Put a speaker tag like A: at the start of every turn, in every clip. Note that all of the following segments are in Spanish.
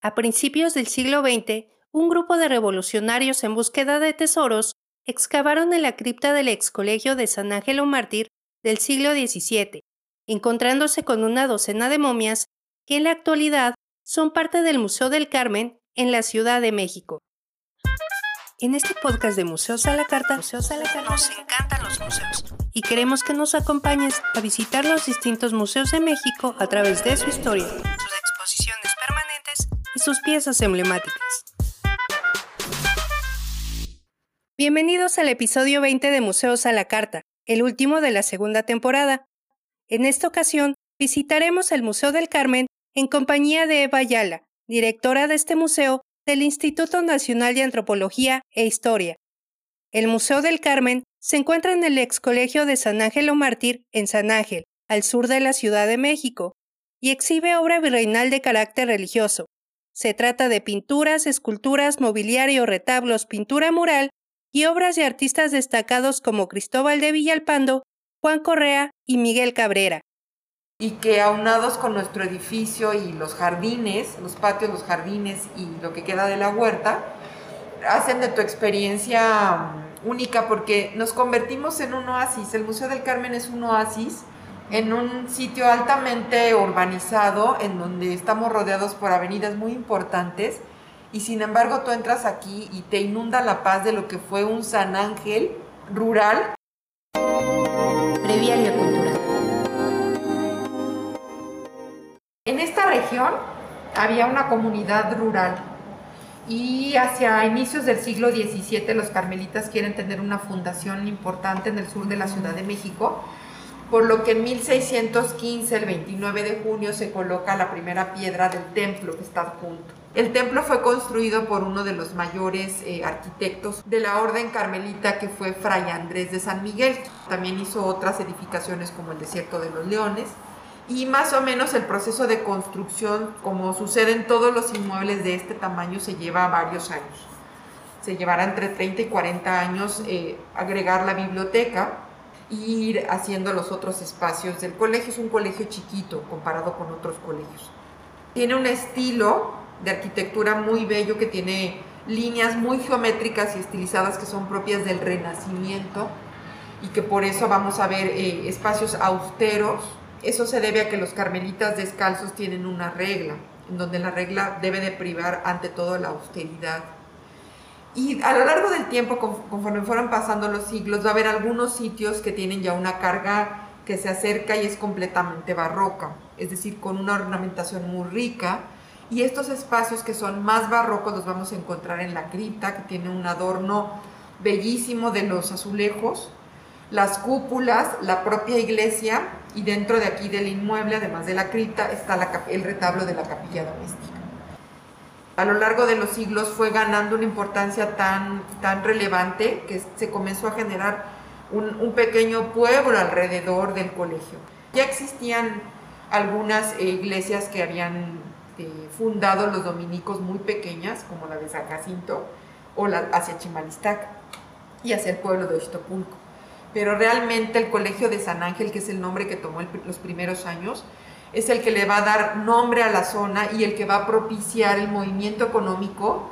A: A principios del siglo XX, un grupo de revolucionarios en búsqueda de tesoros excavaron en la cripta del ex colegio de San Ángelo Mártir del siglo XVII, encontrándose con una docena de momias que en la actualidad son parte del Museo del Carmen en la Ciudad de México. En este podcast de Museos a la Carta, nos encantan los museos y queremos que nos acompañes a visitar los distintos museos de México a través de su historia, sus piezas emblemáticas. Bienvenidos al episodio 20 de Museos a la Carta, el último de la segunda temporada. En esta ocasión visitaremos el Museo del Carmen en compañía de Eva Ayala, directora de este museo del Instituto Nacional de Antropología e Historia. El Museo del Carmen se encuentra en el ex colegio de San Ángelo Mártir en San Ángel, al sur de la Ciudad de México, y exhibe obra virreinal de carácter religioso. Se trata de pinturas, esculturas, mobiliario, retablos, pintura mural y obras de artistas destacados como Cristóbal de Villalpando, Juan Correa y Miguel Cabrera
B: y que aunados con nuestro edificio y los jardines, los patios, los jardines y lo que queda de la huerta, hacen de tu experiencia mm, única porque nos convertimos en un oasis. El Museo del Carmen es un oasis en un sitio altamente urbanizado en donde estamos rodeados por avenidas muy importantes y sin embargo tú entras aquí y te inunda la paz de lo que fue un San Ángel rural.
A: Breviario cultural.
B: En esta región había una comunidad rural y hacia inicios del siglo XVII los carmelitas quieren tener una fundación importante en el sur de la Ciudad de México, por lo que en 1615, el 29 de junio, se coloca la primera piedra del templo que está adjunto. El templo fue construido por uno de los mayores eh, arquitectos de la orden carmelita que fue Fray Andrés de San Miguel. También hizo otras edificaciones como el Desierto de los Leones y más o menos el proceso de construcción, como sucede en todos los inmuebles de este tamaño, se lleva varios años. Se llevará entre 30 y 40 años eh, agregar la biblioteca ir haciendo los otros espacios del colegio. Es un colegio chiquito comparado con otros colegios. Tiene un estilo de arquitectura muy bello que tiene líneas muy geométricas y estilizadas que son propias del Renacimiento y que por eso vamos a ver eh, espacios austeros eso se debe a que los carmelitas descalzos tienen una regla, en donde la regla debe de privar ante todo la austeridad. Y a lo largo del tiempo, conforme fueron pasando los siglos, va a haber algunos sitios que tienen ya una carga que se acerca y es completamente barroca, es decir, con una ornamentación muy rica. Y estos espacios que son más barrocos los vamos a encontrar en la cripta, que tiene un adorno bellísimo de los azulejos, las cúpulas, la propia iglesia y dentro de aquí del inmueble, además de la cripta, está el retablo de la capilla doméstica. A lo largo de los siglos fue ganando una importancia tan, tan relevante que se comenzó a generar un, pequeño pueblo alrededor del colegio. Ya existían algunas iglesias que habían eh, fundado los dominicos muy pequeñas, como la de San Jacinto, o la hacia Chimalistac y hacia el pueblo de Oixtopulco pero realmente el Colegio de San Ángel, que es el nombre que tomó los primeros años, es el que le va a dar nombre a la zona y el que va a propiciar el movimiento económico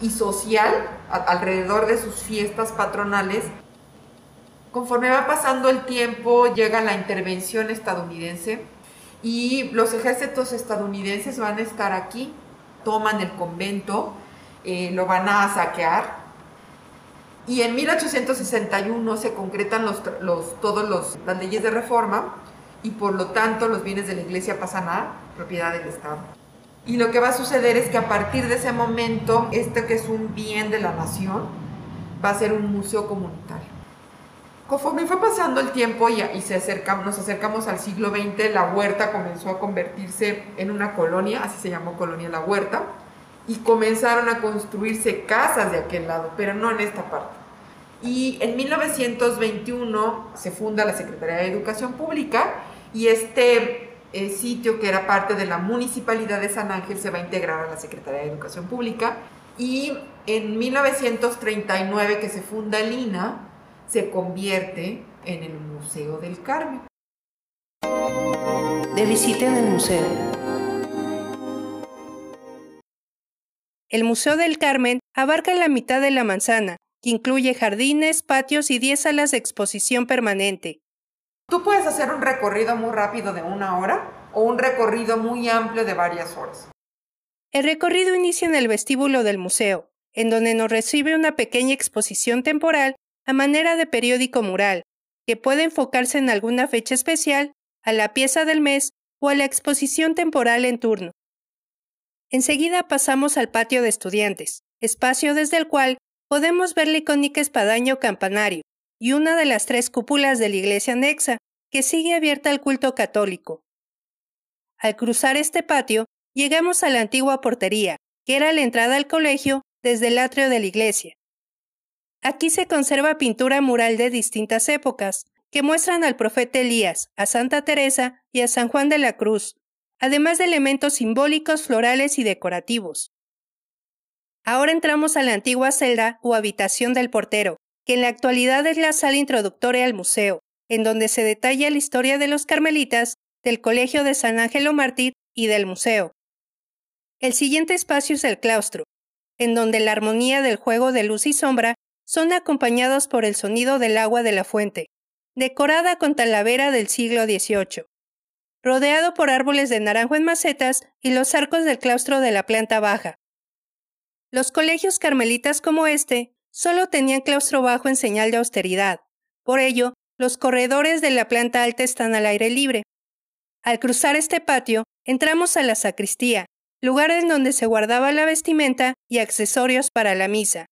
B: y social alrededor de sus fiestas patronales. Conforme va pasando el tiempo, llega la intervención estadounidense y los ejércitos estadounidenses van a estar aquí, toman el convento, eh, lo van a saquear, y en 1861 se concretan los, todas las leyes de reforma y por lo tanto los bienes de la iglesia pasan a propiedad del Estado. Y lo que va a suceder es que a partir de ese momento, este que es un bien de la nación, va a ser un museo comunitario. Conforme fue pasando el tiempo y, y se acercamos, nos acercamos al siglo XX, la huerta comenzó a convertirse en una colonia, así se llamó Colonia La Huerta, y comenzaron a construirse casas de aquel lado, pero no en esta parte. Y en 1921 se funda la Secretaría de Educación Pública y este eh, sitio que era parte de la Municipalidad de San Ángel se va a integrar a la Secretaría de Educación Pública y en 1939 que se funda el INA se convierte en el Museo del Carmen.
A: De visita en el museo. El Museo del Carmen abarca la mitad de la manzana, que incluye jardines, patios y 10 salas de exposición permanente.
B: Tú puedes hacer un recorrido muy rápido de una hora o un recorrido muy amplio de varias horas.
A: El recorrido inicia en el vestíbulo del museo, en donde nos recibe una pequeña exposición temporal a manera de periódico mural, que puede enfocarse en alguna fecha especial, a la pieza del mes o a la exposición temporal en turno. Enseguida pasamos al patio de estudiantes, espacio desde el cual podemos ver la icónica espadaña campanario y una de las tres cúpulas de la iglesia anexa, que sigue abierta al culto católico. Al cruzar este patio, llegamos a la antigua portería, que era la entrada al colegio desde el atrio de la iglesia. Aquí se conserva pintura mural de distintas épocas, que muestran al profeta Elías, a Santa Teresa y a San Juan de la Cruz, además de elementos simbólicos, florales y decorativos. Ahora entramos a la antigua celda o habitación del portero, que en la actualidad es la sala introductoria al museo, en donde se detalla la historia de los carmelitas, del Colegio de San Ángelo Mártir y del museo. El siguiente espacio es el claustro, en donde la armonía del juego de luz y sombra son acompañados por el sonido del agua de la fuente, decorada con talavera del siglo XVIII rodeado por árboles de naranjo en macetas y los arcos del claustro de la planta baja. Los colegios carmelitas como este solo tenían claustro bajo en señal de austeridad. Por ello, los corredores de la planta alta están al aire libre. Al cruzar este patio, entramos a la sacristía, lugar en donde se guardaba la vestimenta y accesorios para la misa.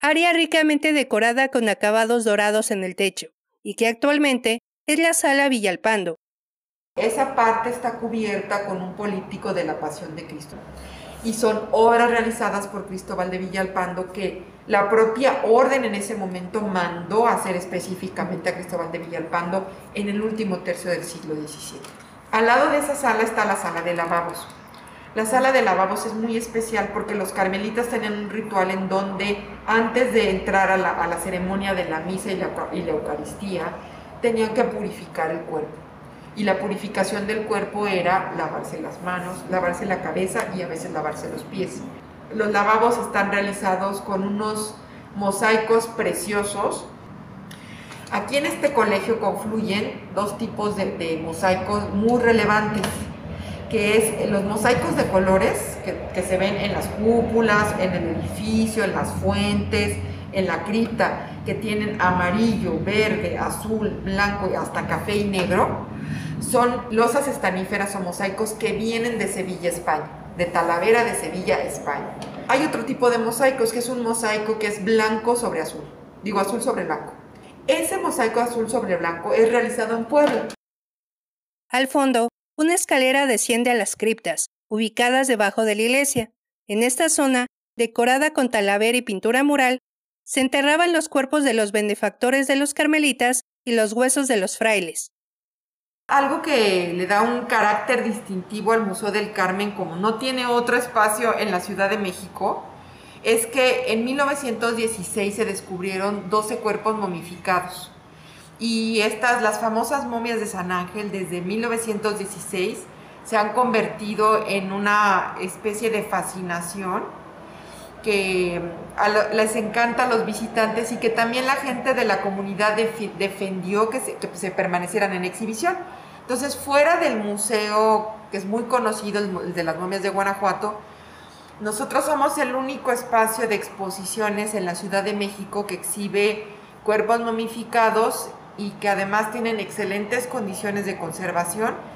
A: Área ricamente decorada con acabados dorados en el techo, y que actualmente es la sala Villalpando,
B: esa parte está cubierta con un políptico de la Pasión de Cristo. Y son obras realizadas por Cristóbal de Villalpando que la propia orden en ese momento mandó hacer específicamente a Cristóbal de Villalpando en el último tercio del siglo XVII. Al lado de esa sala está la sala de lavabos. La sala de lavabos es muy especial porque los carmelitas tenían un ritual en donde antes de entrar a la, ceremonia de la misa y la Eucaristía tenían que purificar el cuerpo y la purificación del cuerpo era lavarse las manos, lavarse la cabeza y a veces lavarse los pies. Los lavabos están realizados con unos mosaicos preciosos. Aquí en este colegio confluyen dos tipos de, mosaicos muy relevantes, que es los mosaicos de colores que, que se ven en las cúpulas, en el edificio, en las fuentes, en la cripta, que tienen amarillo, verde, azul, blanco y hasta café y negro son losas estaníferas o mosaicos que vienen de Sevilla, España, de Talavera de Sevilla, España. Hay otro tipo de mosaicos que es un mosaico que es blanco sobre azul, digo azul sobre blanco. Ese mosaico azul sobre blanco es realizado en Puebla.
A: Al fondo, una escalera desciende a las criptas, ubicadas debajo de la iglesia. En esta zona, decorada con talavera y pintura mural, se enterraban los cuerpos de los benefactores de los carmelitas y los huesos de los frailes.
B: Algo que le da un carácter distintivo al Museo del Carmen, como no tiene otro espacio en la Ciudad de México, es que en 1916 se descubrieron 12 cuerpos momificados. Y estas, las famosas momias de San Ángel, desde 1916, se han convertido en una especie de fascinación que les encanta a los visitantes y que también la gente de la comunidad defendió que se, permanecieran en exhibición. Entonces, fuera del museo, que es muy conocido, el de las momias de Guanajuato, nosotros somos el único espacio de exposiciones en la Ciudad de México que exhibe cuerpos momificados y que además tienen excelentes condiciones de conservación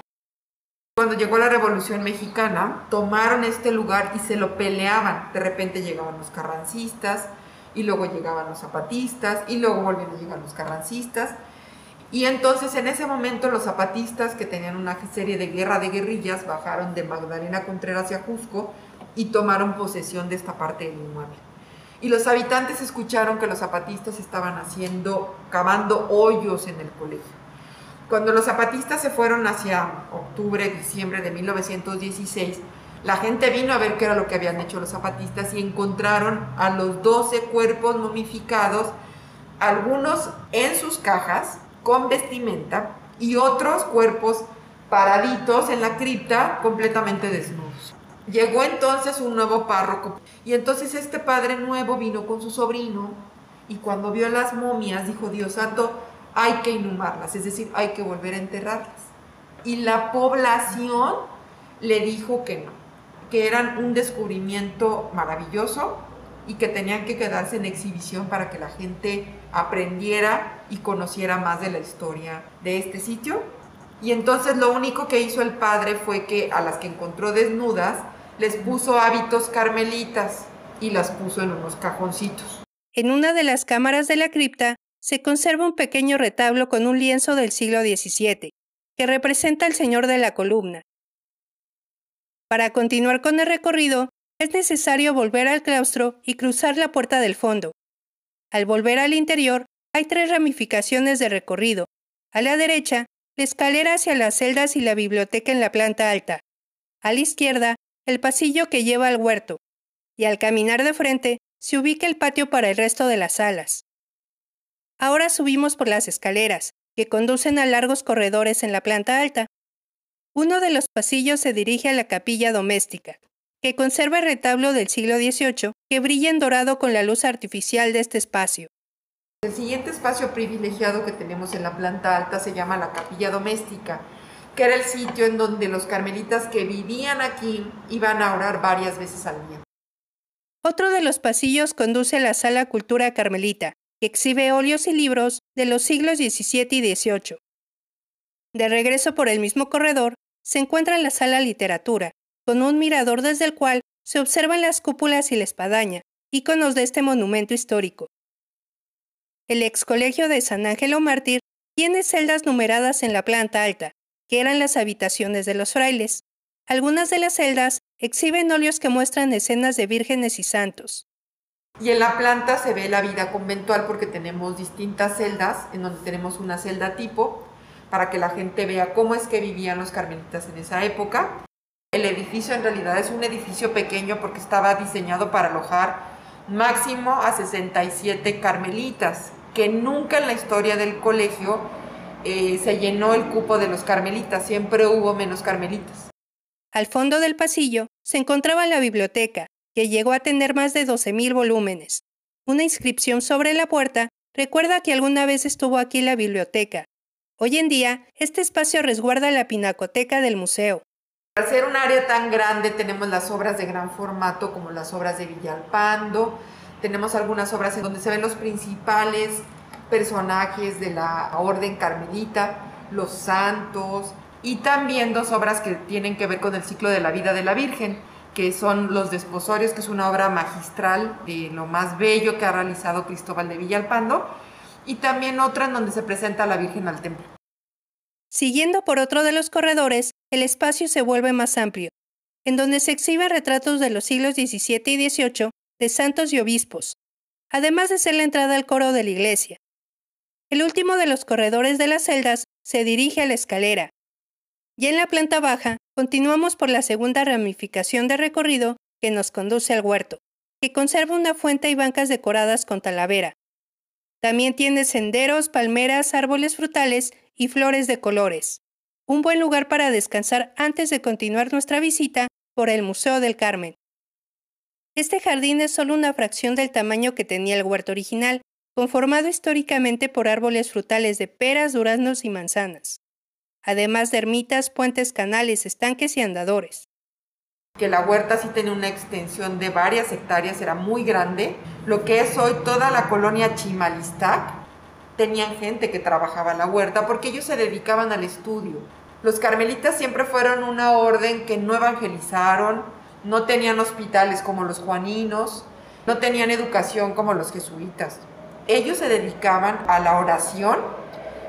B: cuando llegó la Revolución Mexicana, tomaron este lugar y se lo peleaban. De repente llegaban los carrancistas y luego llegaban los zapatistas y luego volvieron a llegar los carrancistas. Y entonces en ese momento los zapatistas, que tenían una serie de guerra de guerrillas, bajaron de Magdalena Contreras hacia Cusco y tomaron posesión de esta parte del inmueble. Y los habitantes escucharon que los zapatistas estaban haciendo, cavando hoyos en el colegio. Cuando los zapatistas se fueron hacia octubre, diciembre de 1916, la gente vino a ver qué era lo que habían hecho los zapatistas y encontraron a los 12 cuerpos momificados, algunos en sus cajas con vestimenta y otros cuerpos paraditos en la cripta completamente desnudos. Llegó entonces un nuevo párroco y entonces este padre nuevo vino con su sobrino y cuando vio las momias dijo, Dios santo, hay que inhumarlas, es decir, hay que volver a enterrarlas. Y la población le dijo que no, que eran un descubrimiento maravilloso y que tenían que quedarse en exhibición para que la gente aprendiera y conociera más de la historia de este sitio. Y entonces lo único que hizo el padre fue que a las que encontró desnudas les puso hábitos carmelitas y las puso en unos cajoncitos.
A: En una de las cámaras de la cripta se conserva un pequeño retablo con un lienzo del siglo XVII, que representa al Señor de la Columna. Para continuar con el recorrido, es necesario volver al claustro y cruzar la puerta del fondo. Al volver al interior, hay tres ramificaciones de recorrido. A la derecha, la escalera hacia las celdas y la biblioteca en la planta alta. A la izquierda, el pasillo que lleva al huerto. Y al caminar de frente, se ubica el patio para el resto de las salas. Ahora subimos por las escaleras, que conducen a largos corredores en la planta alta. Uno de los pasillos se dirige a la capilla doméstica, que conserva el retablo del siglo XVIII que brilla en dorado con la luz artificial de este espacio.
B: El siguiente espacio privilegiado que tenemos en la planta alta se llama la capilla doméstica, que era el sitio en donde los carmelitas que vivían aquí iban a orar varias veces al día.
A: Otro de los pasillos conduce a la sala Cultura Carmelita, que exhibe óleos y libros de los siglos XVII y XVIII. De regreso por el mismo corredor, se encuentra la sala Literatura, con un mirador desde el cual se observan las cúpulas y la espadaña, íconos de este monumento histórico. El ex colegio de San Ángelo Mártir tiene celdas numeradas en la planta alta, que eran las habitaciones de los frailes. Algunas de las celdas exhiben óleos que muestran escenas de vírgenes y santos.
B: Y en la planta se ve la vida conventual porque tenemos distintas celdas, en donde tenemos una celda tipo, para que la gente vea cómo es que vivían los carmelitas en esa época. El edificio en realidad es un edificio pequeño porque estaba diseñado para alojar máximo a 67 carmelitas, que nunca en la historia del colegio eh, se llenó el cupo de los carmelitas, siempre hubo menos carmelitas.
A: Al fondo del pasillo se encontraba la biblioteca, que llegó a tener más de 12.000 volúmenes. Una inscripción sobre la puerta recuerda que alguna vez estuvo aquí la biblioteca. Hoy en día, este espacio resguarda la pinacoteca del museo.
B: Al ser un área tan grande tenemos las obras de gran formato como las obras de Villalpando, tenemos algunas obras en donde se ven los principales personajes de la orden carmelita, los santos y también dos obras que tienen que ver con el ciclo de la vida de la Virgen, que son Los Desposorios, que es una obra magistral de lo más bello que ha realizado Cristóbal de Villalpando, y también otra en donde se presenta a la Virgen al templo.
A: Siguiendo por otro de los corredores, el espacio se vuelve más amplio, en donde se exhiben retratos de los siglos XVII y XVIII de santos y obispos, además de ser la entrada al coro de la iglesia. El último de los corredores de las celdas se dirige a la escalera. Y en la planta baja continuamos por la segunda ramificación de recorrido que nos conduce al huerto, que conserva una fuente y bancas decoradas con talavera. También tiene senderos, palmeras, árboles frutales y flores de colores. Un buen lugar para descansar antes de continuar nuestra visita por el Museo del Carmen. Este jardín es solo una fracción del tamaño que tenía el huerto original, conformado históricamente por árboles frutales de peras, duraznos y manzanas, además de ermitas, puentes, canales, estanques y andadores.
B: Que la huerta sí tiene una extensión de varias hectáreas, era muy grande. Lo que es hoy toda la colonia Chimalistac tenían gente que trabajaba la huerta porque ellos se dedicaban al estudio. Los carmelitas siempre fueron una orden que no evangelizaron, no tenían hospitales como los juaninos, no tenían educación como los jesuitas. Ellos se dedicaban a la oración,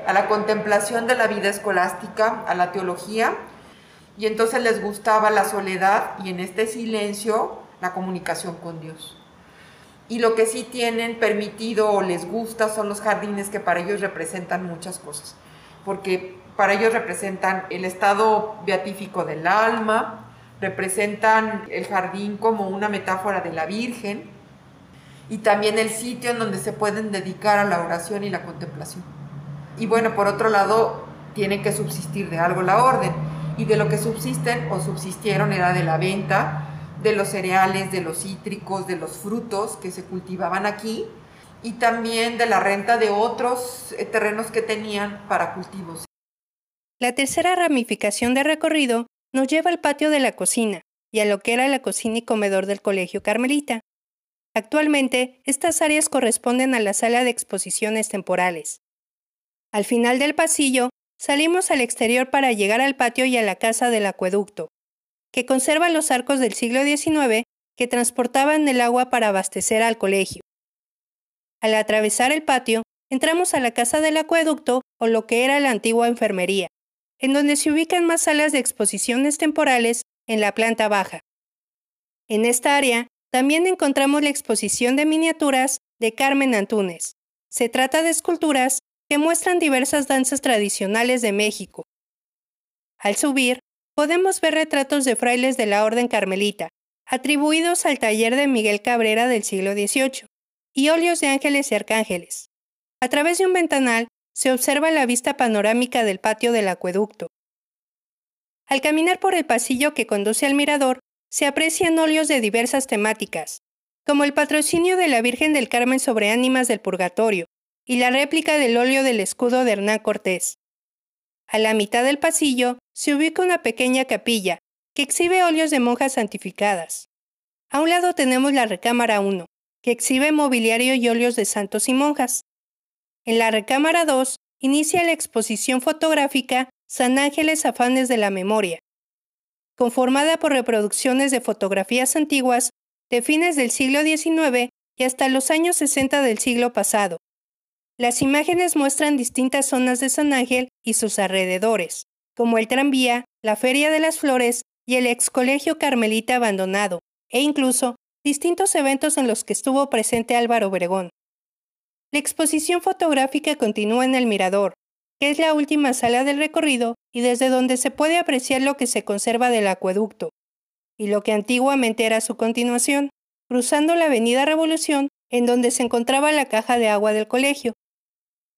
B: a la contemplación de la vida escolástica, a la teología, y entonces les gustaba la soledad y en este silencio la comunicación con Dios y lo que sí tienen permitido o les gusta son los jardines que para ellos representan muchas cosas, porque para ellos representan el estado beatífico del alma, representan el jardín como una metáfora de la Virgen y también el sitio en donde se pueden dedicar a la oración y la contemplación. Y bueno, por otro lado, tiene que subsistir de algo la orden. y de lo que subsisten o subsistieron era de la venta de los cereales, de los cítricos, de los frutos que se cultivaban aquí y también de la renta de otros eh, terrenos que tenían para cultivos.
A: La tercera ramificación de recorrido nos lleva al patio de la cocina y a lo que era la cocina y comedor del Colegio Carmelita. Actualmente, estas áreas corresponden a la sala de exposiciones temporales. Al final del pasillo, salimos al exterior para llegar al patio y a la casa del acueducto, que conserva los arcos del siglo XIX que transportaban el agua para abastecer al colegio. Al atravesar el patio, entramos a la casa del acueducto o lo que era la antigua enfermería, en donde se ubican más salas de exposiciones temporales en la planta baja. En esta área también encontramos la exposición de miniaturas de Carmen Antúnez. Se trata de esculturas que muestran diversas danzas tradicionales de México. Al subir, podemos ver retratos de frailes de la Orden Carmelita, atribuidos al taller de Miguel Cabrera del siglo XVIII y óleos de ángeles y arcángeles. A través de un ventanal se observa la vista panorámica del patio del acueducto. Al caminar por el pasillo que conduce al mirador, se aprecian óleos de diversas temáticas, como el patrocinio de la Virgen del Carmen sobre ánimas del purgatorio y la réplica del óleo del escudo de Hernán Cortés. A la mitad del pasillo se ubica una pequeña capilla que exhibe óleos de monjas santificadas. A un lado tenemos la recámara 1, que exhibe mobiliario y óleos de santos y monjas. En la recámara 2 inicia la exposición fotográfica San Ángeles Afanes de la Memoria, conformada por reproducciones de fotografías antiguas de fines del siglo XIX y hasta los años 60 del siglo pasado. Las imágenes muestran distintas zonas de San Ángel y sus alrededores, como el tranvía, la Feria de las Flores y el ex colegio carmelita abandonado, e incluso distintos eventos en los que estuvo presente Álvaro Obregón. La exposición fotográfica continúa en el Mirador, que es la última sala del recorrido y desde donde se puede apreciar lo que se conserva del acueducto, y lo que antiguamente era su continuación, cruzando la Avenida Revolución, en donde se encontraba la caja de agua del colegio.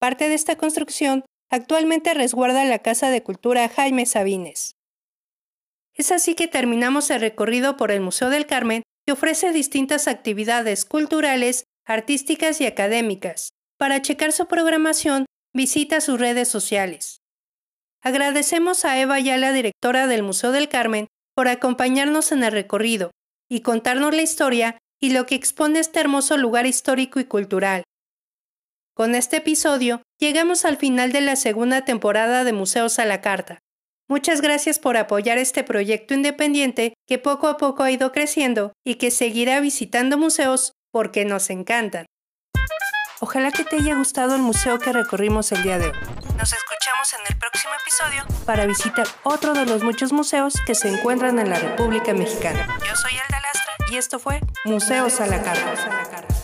A: Parte de esta construcción actualmente resguarda la Casa de Cultura Jaime Sabines. Es así que terminamos el recorrido por el Museo del Carmen que ofrece distintas actividades culturales, artísticas y académicas. Para checar su programación, visita sus redes sociales. Agradecemos a Eva la directora del Museo del Carmen, por acompañarnos en el recorrido y contarnos la historia y lo que expone este hermoso lugar histórico y cultural. Con este episodio, llegamos al final de la segunda temporada de Museos a la Carta. Muchas gracias por apoyar este proyecto independiente que poco a poco ha ido creciendo y que seguirá visitando museos porque nos encantan. Ojalá que te haya gustado el museo que recorrimos el día de hoy. Nos escuchamos en el próximo episodio para visitar otro de los muchos museos que se encuentran en la República Mexicana. Yo soy Alda Lastra y esto fue Museos a la Carta.